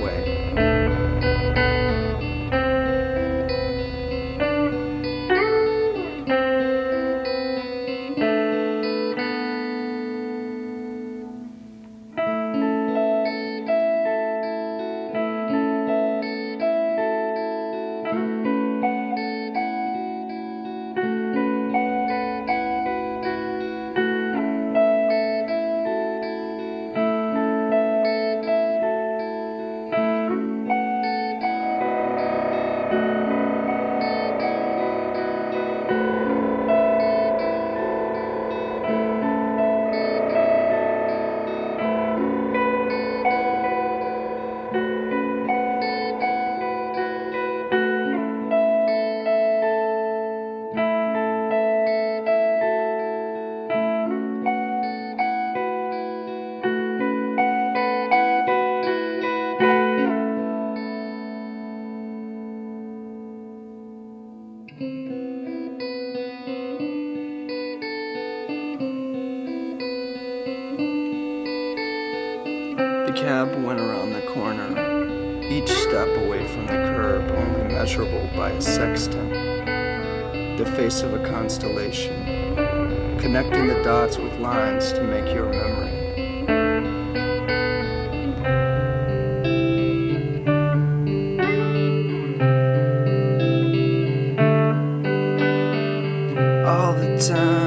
会。a sextant, the face of a constellation, connecting the dots with lines to make your memory. All the time.